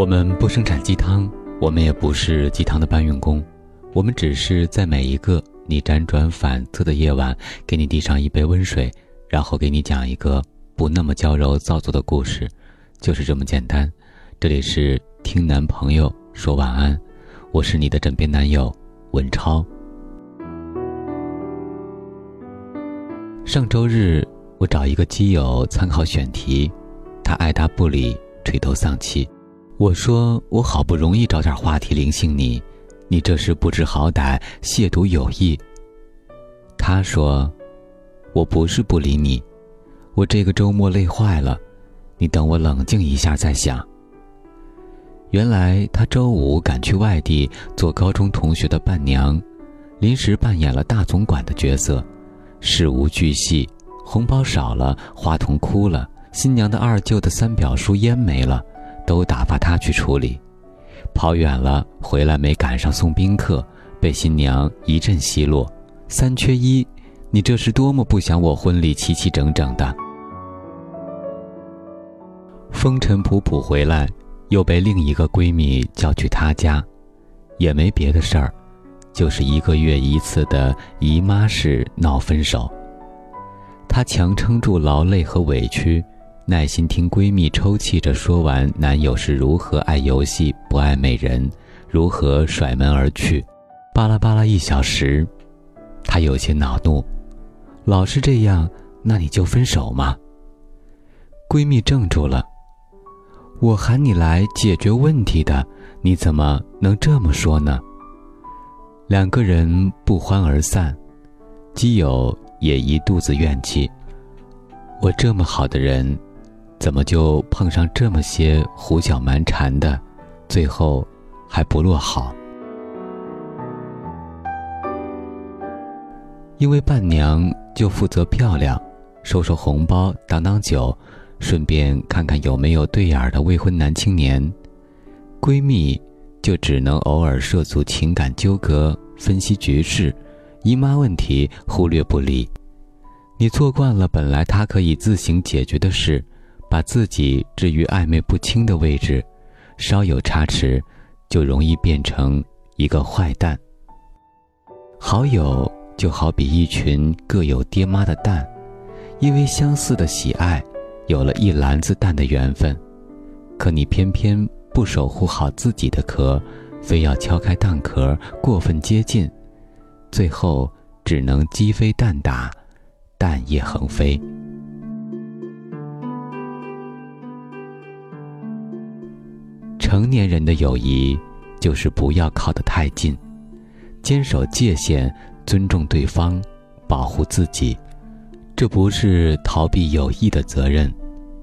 我们不生产鸡汤，我们也不是鸡汤的搬运工，我们只是在每一个你辗转反侧的夜晚，给你递上一杯温水，然后给你讲一个不那么娇柔造作的故事，就是这么简单。这里是听男朋友说晚安，我是你的枕边男友文超。上周日，我找一个基友参考选题，他爱答不理，垂头丧气。我说：“我好不容易找点话题灵性你，你这是不知好歹，亵渎友谊。”他说：“我不是不理你，我这个周末累坏了，你等我冷静一下再想。”原来他周五赶去外地做高中同学的伴娘，临时扮演了大总管的角色，事无巨细，红包少了，花童哭了，新娘的二舅的三表叔烟没了。都打发他去处理，跑远了回来没赶上送宾客，被新娘一阵奚落。三缺一，你这是多么不想我婚礼齐齐整整的。风尘仆仆回来，又被另一个闺蜜叫去她家，也没别的事儿，就是一个月一次的姨妈式闹分手。她强撑住劳累和委屈。耐心听闺蜜抽泣着说完男友是如何爱游戏不爱美人，如何甩门而去，巴拉巴拉一小时，她有些恼怒，老是这样，那你就分手嘛。闺蜜怔住了，我喊你来解决问题的，你怎么能这么说呢？两个人不欢而散，基友也一肚子怨气，我这么好的人。怎么就碰上这么些胡搅蛮缠的，最后还不落好？因为伴娘就负责漂亮，收收红包，挡挡酒，顺便看看有没有对眼的未婚男青年。闺蜜就只能偶尔涉足情感纠葛，分析局势，姨妈问题忽略不理。你做惯了本来她可以自行解决的事。把自己置于暧昧不清的位置，稍有差池，就容易变成一个坏蛋。好友就好比一群各有爹妈的蛋，因为相似的喜爱，有了一篮子蛋的缘分。可你偏偏不守护好自己的壳，非要敲开蛋壳，过分接近，最后只能鸡飞蛋打，蛋也横飞。成年人的友谊，就是不要靠得太近，坚守界限，尊重对方，保护自己。这不是逃避友谊的责任，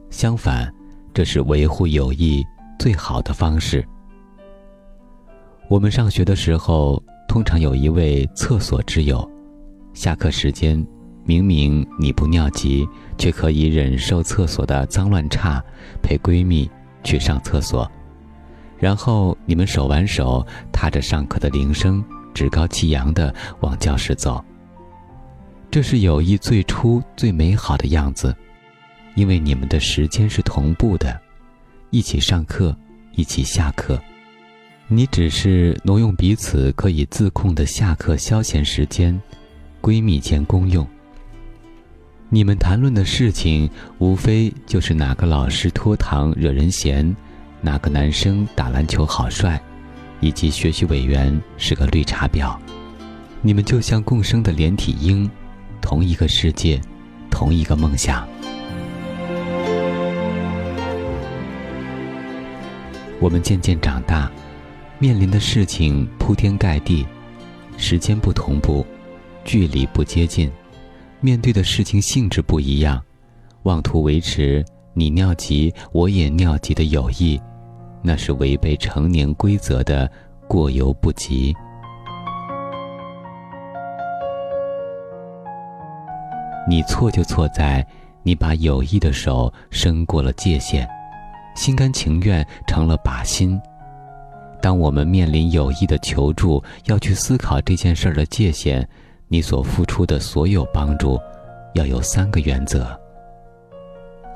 相反，这是维护友谊最好的方式。我们上学的时候，通常有一位厕所之友，下课时间，明明你不尿急，却可以忍受厕所的脏乱差，陪闺蜜去上厕所。然后你们手挽手，踏着上课的铃声，趾高气扬地往教室走。这是友谊最初最美好的样子，因为你们的时间是同步的，一起上课，一起下课。你只是挪用彼此可以自控的下课消闲时间，闺蜜间公用。你们谈论的事情，无非就是哪个老师拖堂惹人嫌。哪个男生打篮球好帅，以及学习委员是个绿茶婊，你们就像共生的连体婴，同一个世界，同一个梦想。我们渐渐长大，面临的事情铺天盖地，时间不同步，距离不接近，面对的事情性质不一样，妄图维持。你尿急，我也尿急的友谊，那是违背成年规则的过犹不及。你错就错在，你把友谊的手伸过了界限，心甘情愿成了靶心。当我们面临友谊的求助，要去思考这件事儿的界限，你所付出的所有帮助，要有三个原则：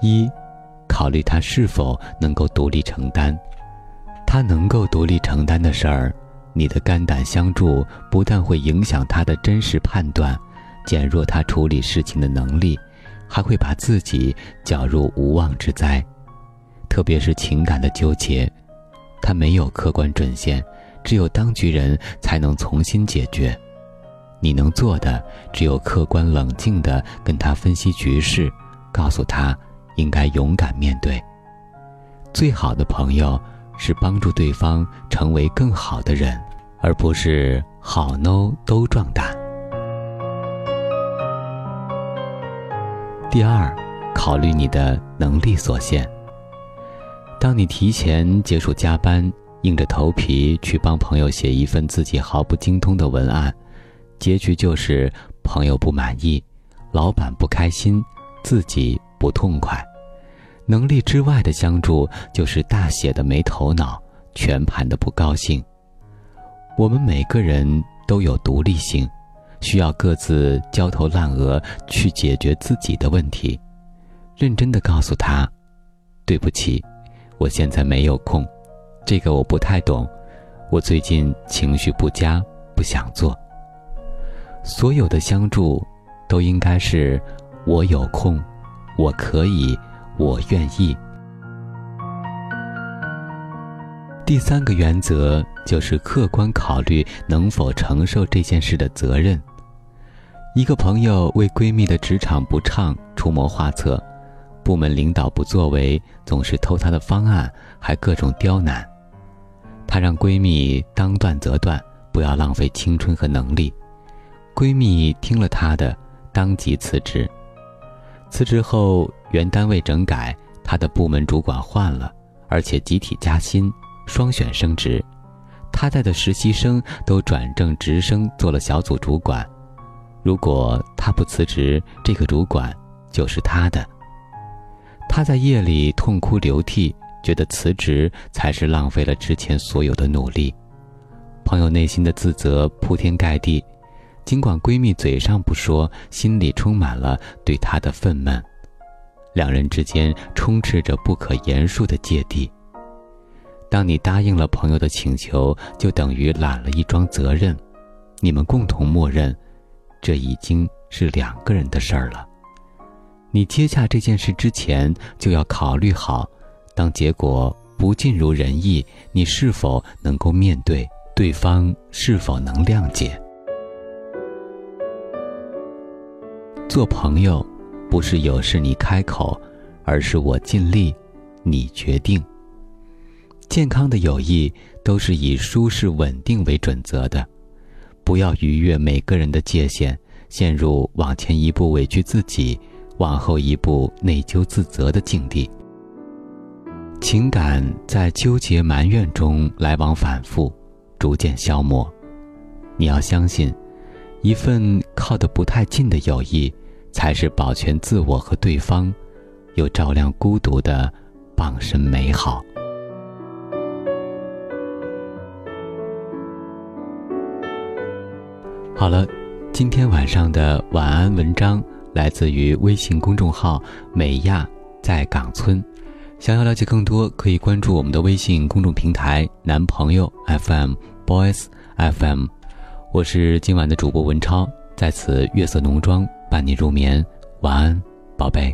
一。考虑他是否能够独立承担，他能够独立承担的事儿，你的肝胆相助不但会影响他的真实判断，减弱他处理事情的能力，还会把自己搅入无妄之灾。特别是情感的纠结，他没有客观准线，只有当局人才能重新解决。你能做的只有客观冷静地跟他分析局势，告诉他应该勇敢面对。最好的朋友是帮助对方成为更好的人，而不是好孬都壮胆。第二，考虑你的能力所限。当你提前结束加班，硬着头皮去帮朋友写一份自己毫不精通的文案。结局就是朋友不满意，老板不开心，自己不痛快。能力之外的相助就是大写的没头脑，全盘的不高兴。我们每个人都有独立性，需要各自焦头烂额去解决自己的问题。认真的告诉他：“对不起，我现在没有空，这个我不太懂。我最近情绪不佳，不想做。”所有的相助，都应该是我有空，我可以，我愿意。第三个原则就是客观考虑能否承受这件事的责任。一个朋友为闺蜜的职场不畅出谋划策，部门领导不作为，总是偷她的方案，还各种刁难。她让闺蜜当断则断，不要浪费青春和能力。闺蜜听了她的，当即辞职。辞职后，原单位整改，他的部门主管换了，而且集体加薪，双选升职。他带的实习生都转正直升，做了小组主管。如果他不辞职，这个主管就是他的。他在夜里痛哭流涕，觉得辞职才是浪费了之前所有的努力。朋友内心的自责铺天盖地。尽管闺蜜嘴上不说，心里充满了对她的愤懑，两人之间充斥着不可言述的芥蒂。当你答应了朋友的请求，就等于揽了一桩责任，你们共同默认，这已经是两个人的事儿了。你接下这件事之前，就要考虑好，当结果不尽如人意，你是否能够面对，对方是否能谅解。做朋友，不是有事你开口，而是我尽力，你决定。健康的友谊都是以舒适稳定为准则的，不要逾越每个人的界限，陷入往前一步委屈自己，往后一步内疚自责的境地。情感在纠结埋怨中来往反复，逐渐消磨。你要相信，一份靠得不太近的友谊。才是保全自我和对方，又照亮孤独的傍身美好。好了，今天晚上的晚安文章来自于微信公众号“美亚在岗村”。想要了解更多，可以关注我们的微信公众平台“男朋友 FM Boys FM”。我是今晚的主播文超，在此月色浓妆。伴你入眠，晚安，宝贝。